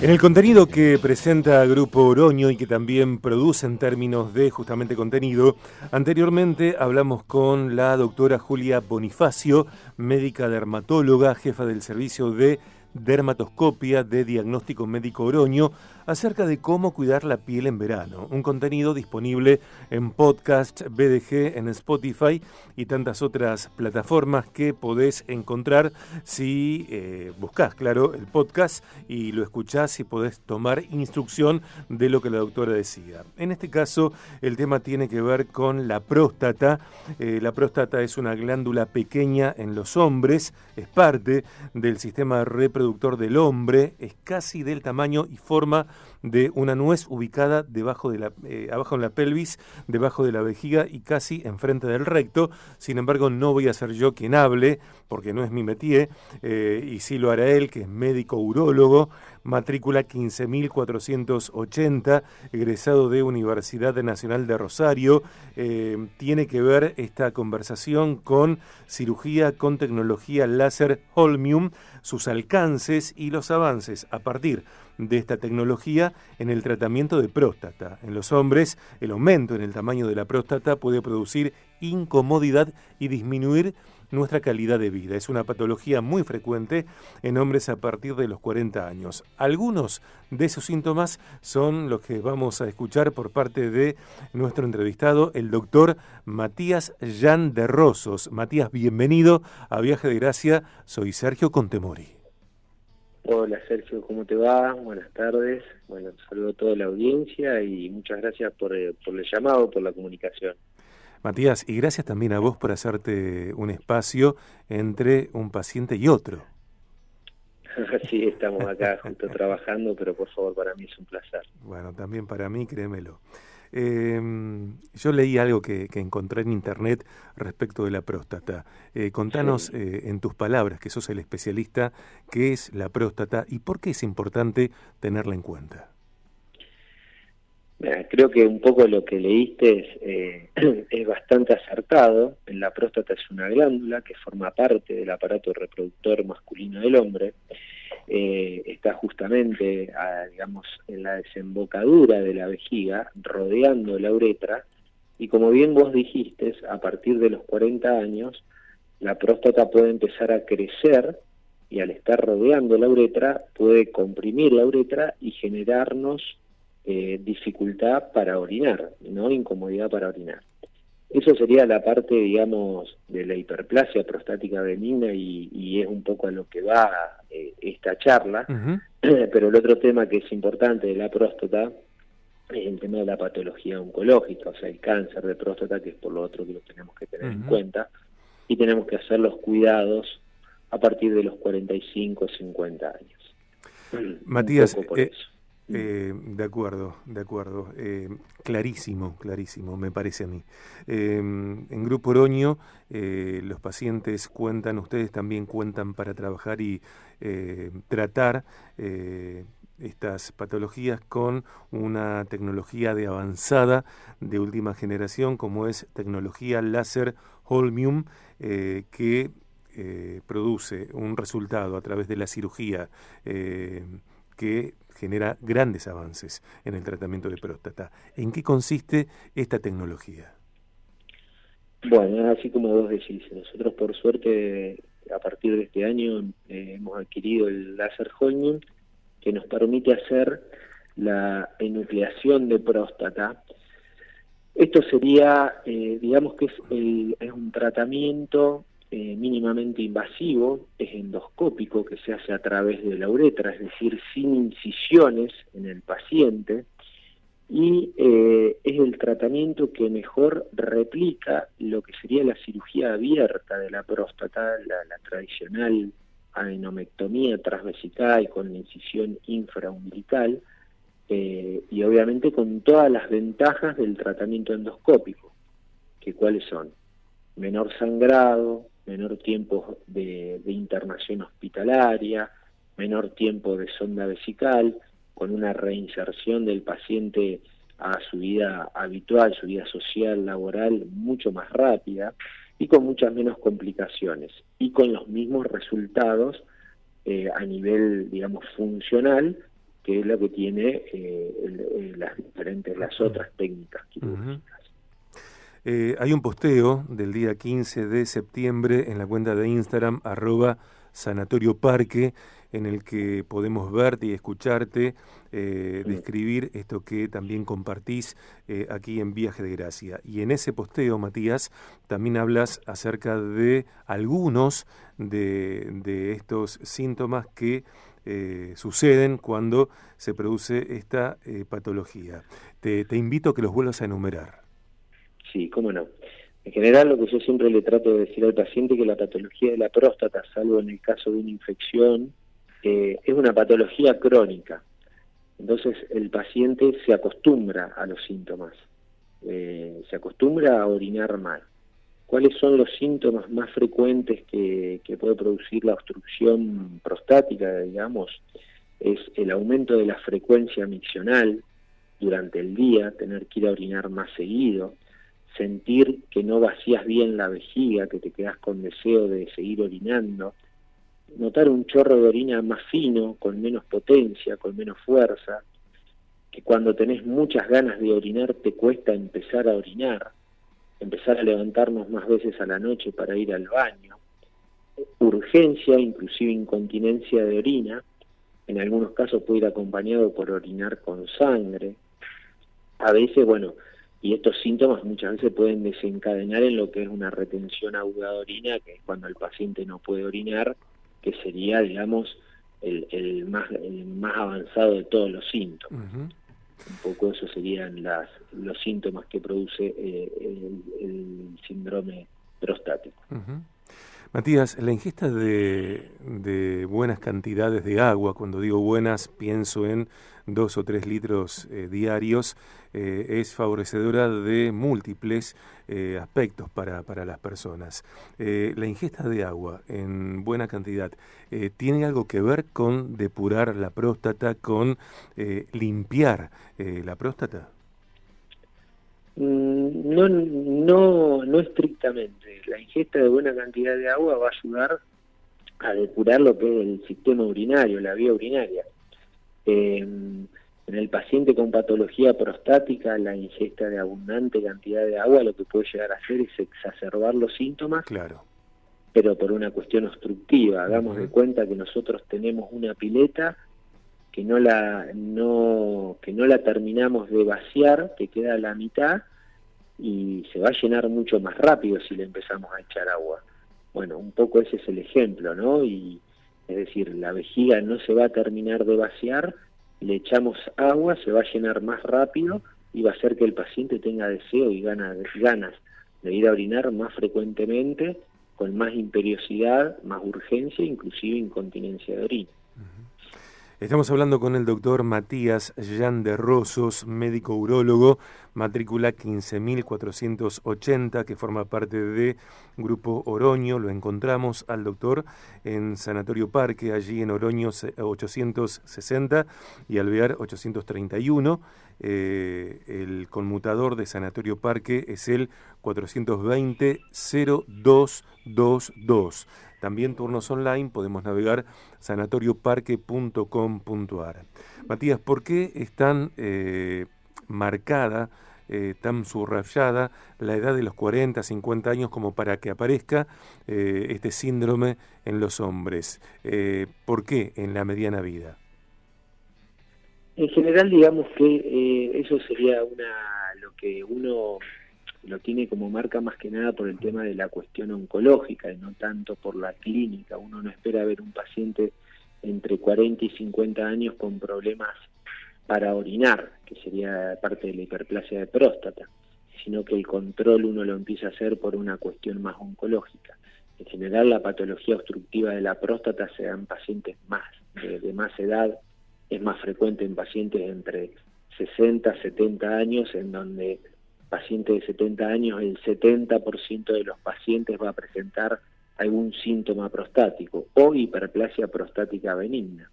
En el contenido que presenta Grupo Oroño y que también produce en términos de justamente contenido, anteriormente hablamos con la doctora Julia Bonifacio, médica dermatóloga, jefa del servicio de dermatoscopia de diagnóstico médico Oroño, acerca de cómo cuidar la piel en verano. Un contenido disponible en podcast BDG, en Spotify y tantas otras plataformas que podés encontrar si eh, buscas, claro, el podcast y lo escuchás y podés tomar instrucción de lo que la doctora decía. En este caso, el tema tiene que ver con la próstata. Eh, la próstata es una glándula pequeña en los hombres, es parte del sistema reproductor del hombre, es casi del tamaño y forma de una nuez ubicada debajo de la, eh, abajo en la pelvis, debajo de la vejiga y casi enfrente del recto. Sin embargo, no voy a ser yo quien hable, porque no es mi métier, eh, y sí lo hará él, que es médico urólogo, matrícula 15.480, egresado de Universidad Nacional de Rosario. Eh, tiene que ver esta conversación con cirugía con tecnología láser Holmium, sus alcances y los avances a partir esta tecnología en el tratamiento de próstata. En los hombres, el aumento en el tamaño de la próstata puede producir incomodidad y disminuir nuestra calidad de vida. Es una patología muy frecuente en hombres a partir de los 40 años. Algunos de esos síntomas son los que vamos a escuchar por parte de nuestro entrevistado, el doctor Matías Jan de Rosos. Matías, bienvenido a Viaje de Gracia. Soy Sergio Contemori. Hola Sergio, ¿cómo te va? Buenas tardes. Bueno, saludo a toda la audiencia y muchas gracias por, eh, por el llamado, por la comunicación. Matías, y gracias también a vos por hacerte un espacio entre un paciente y otro. sí, estamos acá juntos trabajando, pero por favor, para mí es un placer. Bueno, también para mí, créemelo. Eh, yo leí algo que, encontré en internet respecto de la próstata. Eh, contanos eh, en tus palabras, que sos el especialista, qué es la próstata y por qué es importante tenerla en cuenta. creo que un poco lo que leíste es, eh, es bastante acertado. La próstata es una glándula que forma parte del aparato reproductor masculino del hombre eh, está justamente, digamos, en la desembocadura de la vejiga, rodeando la uretra, y como bien vos dijiste, a partir de los 40 años, la próstata puede empezar a crecer y al estar rodeando la uretra puede comprimir la uretra y generarnos eh, dificultad para orinar, ¿no? Incomodidad para orinar. Eso sería la parte, digamos, de la hiperplasia prostática benigna y, es un poco a lo que va eh, esta charla. Pero el otro tema que es importante de la próstata es el tema de la patología oncológica, o sea, el cáncer de próstata, que es por lo otro que lo tenemos que tener en cuenta. Y tenemos que hacer los cuidados a partir de los 45 o 50 años. Matías, eh, eh, de acuerdo, de acuerdo. Eh, clarísimo, clarísimo, me parece a mí. Eh, en Grupo Oroño, los pacientes cuentan, ustedes también cuentan para trabajar y tratar estas patologías con una tecnología de avanzada de última generación, como es tecnología láser Holmium, que produce un resultado a través de la cirugía que genera grandes avances en el tratamiento de próstata. ¿En qué consiste esta tecnología? Bueno, así como vos decís, nosotros por suerte a partir de este año eh, hemos adquirido el láser Holmium que nos permite hacer la enucleación de próstata. Esto sería, eh, digamos que es, es un tratamiento eh, mínimamente invasivo, es endoscópico, que se hace a través de la uretra, es decir, sin incisiones en el paciente, y eh, es el tratamiento que mejor replica lo que sería la cirugía abierta de la próstata, la, tradicional adenomectomía transvesical con incisión infraumbilical, eh, y obviamente con todas las ventajas del tratamiento endoscópico, que cuáles son menor sangrado, menor tiempo de, internación hospitalaria, menor tiempo de sonda vesical, con una reinserción del paciente a su vida habitual, su vida social, laboral, mucho más rápida y con muchas menos complicaciones y con los mismos resultados eh, a nivel, digamos, funcional que es lo que tiene eh, las diferentes, las otras técnicas quirúrgicas. Eh, hay un posteo del día 15 de septiembre en la cuenta de Instagram, arroba Sanatorio Parque, en el que podemos verte y escucharte eh, describir esto que también compartís eh, aquí en Viaje de Gracia. Y en ese posteo, Matías, también hablas acerca de algunos de, estos síntomas que eh, suceden cuando se produce esta patología. Te, te invito a que los vuelvas a enumerar. Sí, cómo no. En general, lo que yo siempre le trato de decir al paciente que la patología de la próstata, salvo en el caso de una infección, eh, es una patología crónica. Entonces, el paciente se acostumbra a los síntomas, eh, se acostumbra a orinar mal. ¿Cuáles son los síntomas más frecuentes que, que puede producir la obstrucción prostática, digamos? Es el aumento de la frecuencia miccional durante el día, tener que ir a orinar más seguido, sentir que no vacías bien la vejiga, que te quedas con deseo de seguir orinando, notar un chorro de orina más fino, con menos potencia, con menos fuerza, que cuando tenés muchas ganas de orinar te cuesta empezar a orinar, empezar a levantarnos más veces a la noche para ir al baño, urgencia, inclusive incontinencia de orina, en algunos casos puede ir acompañado por orinar con sangre, a veces, bueno, y estos síntomas muchas veces pueden desencadenar en lo que es una retención aguda de orina, que es cuando el paciente no puede orinar, que sería, digamos, el, más, más avanzado de todos los síntomas. Un poco eso serían las, los síntomas que produce eh, el, síndrome prostático. Matías, la ingesta de, buenas cantidades de agua, cuando digo buenas pienso en dos o tres litros eh, diarios, eh, es favorecedora de múltiples eh, aspectos para, para, las personas. la ingesta de agua en buena cantidad, ¿tiene algo que ver con depurar la próstata, con limpiar la próstata? Mm, no, no, no estrictamente. La ingesta de buena cantidad de agua va a ayudar a depurar lo que es el sistema urinario, la vía urinaria. Em, en el paciente con patología prostática, la ingesta de abundante cantidad de agua lo que puede llegar a hacer es exacerbar los síntomas, claro. pero por una cuestión obstructiva. Hagamos de cuenta que nosotros tenemos una pileta que no la no que no la terminamos de vaciar, que queda a la mitad y se va a llenar mucho más rápido si le empezamos a echar agua. Bueno, un poco ese es el ejemplo, ¿no? Y es decir, la vejiga no se va a terminar de vaciar, le echamos agua, se va a llenar más rápido y va a hacer que el paciente tenga deseo y ganas, ganas de ir a orinar más frecuentemente, con más imperiosidad, más urgencia, inclusive incontinencia de orina. Estamos hablando con el doctor Matías Jan de Rosos, médico urólogo, matrícula 15.480, que forma parte de Grupo Oroño. Lo encontramos al doctor en Sanatorio Parque, allí en Oroño 860 y Alvear 831. Eh, el conmutador de Sanatorio Parque es el 420-0222. También turnos online, podemos navegar sanatorioparque.com.ar. Matías, ¿por qué es tan eh, marcada, eh, tan subrayada la edad de los 40, 50 años como para que aparezca eh, este síndrome en los hombres? ¿Por qué en la mediana vida? En general, digamos que eso sería una lo que uno lo tiene como marca más que nada por el tema de la cuestión oncológica y no tanto por la clínica. Uno no espera ver un paciente entre 40 y 50 años con problemas para orinar, que sería parte de la hiperplasia de próstata, sino que el control uno lo empieza a hacer por una cuestión más oncológica. En general, la patología obstructiva de la próstata se da en pacientes más de, más edad, es más frecuente en pacientes entre 60 70 años, en donde paciente de 70 años, el 70% de los pacientes va a presentar algún síntoma prostático o hiperplasia prostática benigna.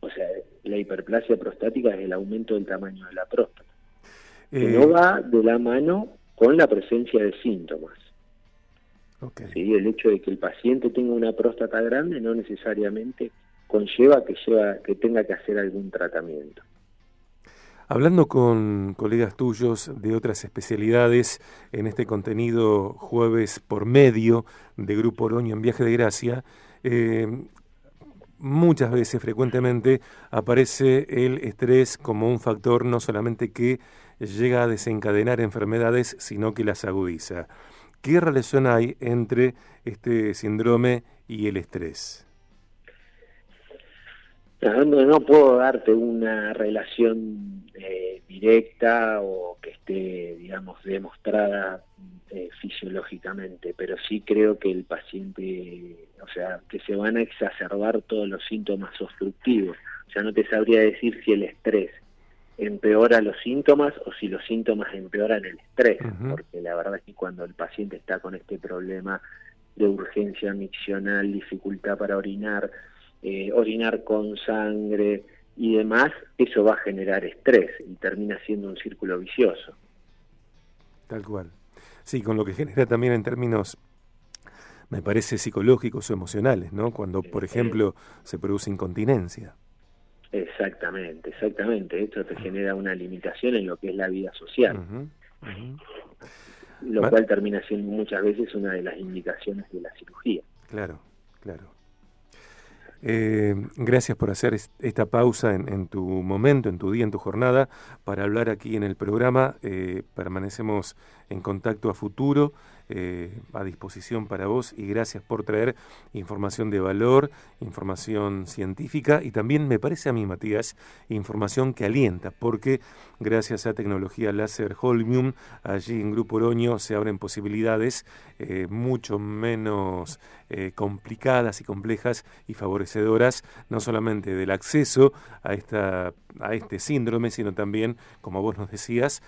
O sea, la hiperplasia prostática es el aumento del tamaño de la próstata, que no eh, va de la mano con la presencia de síntomas. ¿Sí? El hecho de que el paciente tenga una próstata grande no necesariamente conlleva que, lleva, que tenga que hacer algún tratamiento. Hablando con colegas tuyos de otras especialidades en este contenido jueves por medio de Grupo Oroño en Viaje de Gracia, eh, muchas veces, frecuentemente, aparece el estrés como un factor no solamente que llega a desencadenar enfermedades, sino que las agudiza. ¿Qué relación hay entre este síndrome y el estrés? No, puedo darte una relación eh, directa o que esté, digamos, demostrada eh, fisiológicamente, pero sí creo que el paciente, o sea, que se van a exacerbar todos los síntomas obstructivos. O sea, no te sabría decir si el estrés empeora los síntomas o si los síntomas empeoran el estrés, porque la verdad es que cuando el paciente está con este problema de urgencia miccional, dificultad para orinar, eh, orinar con sangre y demás, eso va a generar estrés y termina siendo un círculo vicioso. Tal cual. Sí, con lo que genera también en términos, me parece, psicológicos o emocionales, ¿no? Cuando, por ejemplo, se produce incontinencia. Exactamente, exactamente. Esto te genera una limitación en lo que es la vida social. Lo cual termina siendo muchas veces una de las indicaciones de la cirugía. Claro, claro. Eh, gracias por hacer esta pausa en, tu momento, en tu día, en tu jornada, para hablar aquí en el programa. Eh, permanecemos en contacto a futuro. Eh, a disposición para vos y gracias por traer información de valor, información científica y también me parece a mí, Matías, información que alienta, porque gracias a tecnología láser Holmium, allí en Grupo Oroño se abren posibilidades eh, mucho menos eh, complicadas y complejas y favorecedoras, no solamente del acceso a, esta, a este síndrome, sino también, como vos nos decías,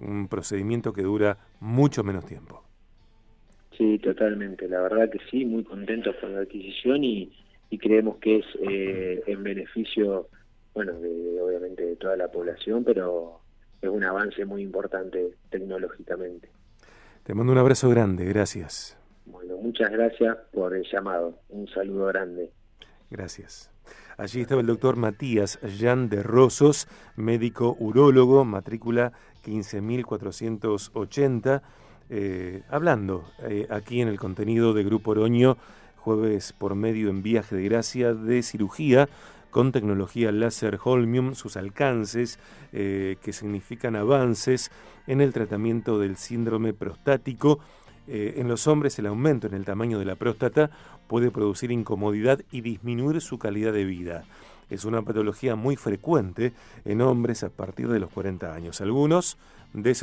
un procedimiento que dura mucho menos tiempo. Sí, totalmente. La verdad que sí, muy contentos con la adquisición y, creemos que es eh, en beneficio, bueno, de, obviamente de toda la población, pero es un avance muy importante tecnológicamente. Te mando un abrazo grande, gracias. Bueno, muchas gracias por el llamado. Un saludo grande. Gracias. Allí estaba el doctor Matías Jan de Rosos, médico urólogo, matrícula 15.480, eh, hablando eh, aquí en el contenido de Grupo Oroño, jueves por medio en viaje de gracia de cirugía con tecnología láser Holmium, sus alcances, eh, que significan avances en el tratamiento del síndrome prostático. en los hombres el aumento en el tamaño de la próstata puede producir incomodidad y disminuir su calidad de vida es una patología muy frecuente en hombres a partir de los 40 años. Algunos de,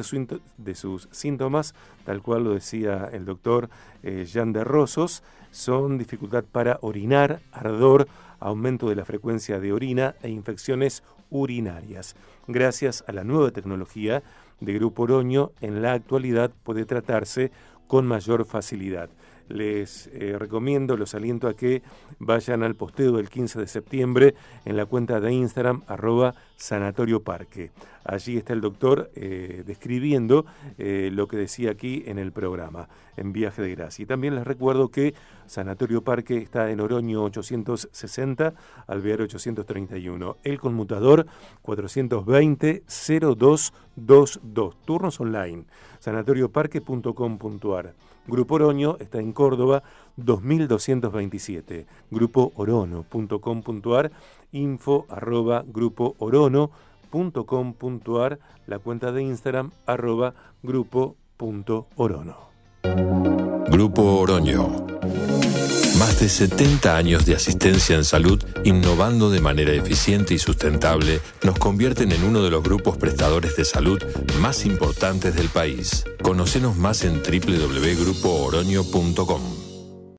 sus síntomas, tal cual lo decía el doctor eh, de Rosos, son dificultad para orinar, ardor, aumento de la frecuencia de orina e infecciones urinarias. Gracias a la nueva tecnología de Grupo Oroño, en la actualidad puede tratarse con mayor facilidad les eh, recomiendo, los aliento a que vayan al posteo del 15 de septiembre en la cuenta de Instagram arroba Sanatorio Parque. Allí está el doctor eh, describiendo eh, lo que decía aquí en el programa, en Viaje de Gracia. Y también les recuerdo que Sanatorio Parque está en Oroño 860, Alvear 831. El conmutador 420-0222. Turnos online. sanatorioparque.com.ar. Grupo Oroño está en Córdoba 2227. Grupo Orono.com.ar. Info arroba. La cuenta de Instagram arroba grupo.orono. Grupo Oroño. Más de 70 años de asistencia en salud, innovando de manera eficiente y sustentable, nos convierten en uno de los grupos prestadores de salud más importantes del país. Conocenos más en www.grupooroño.com.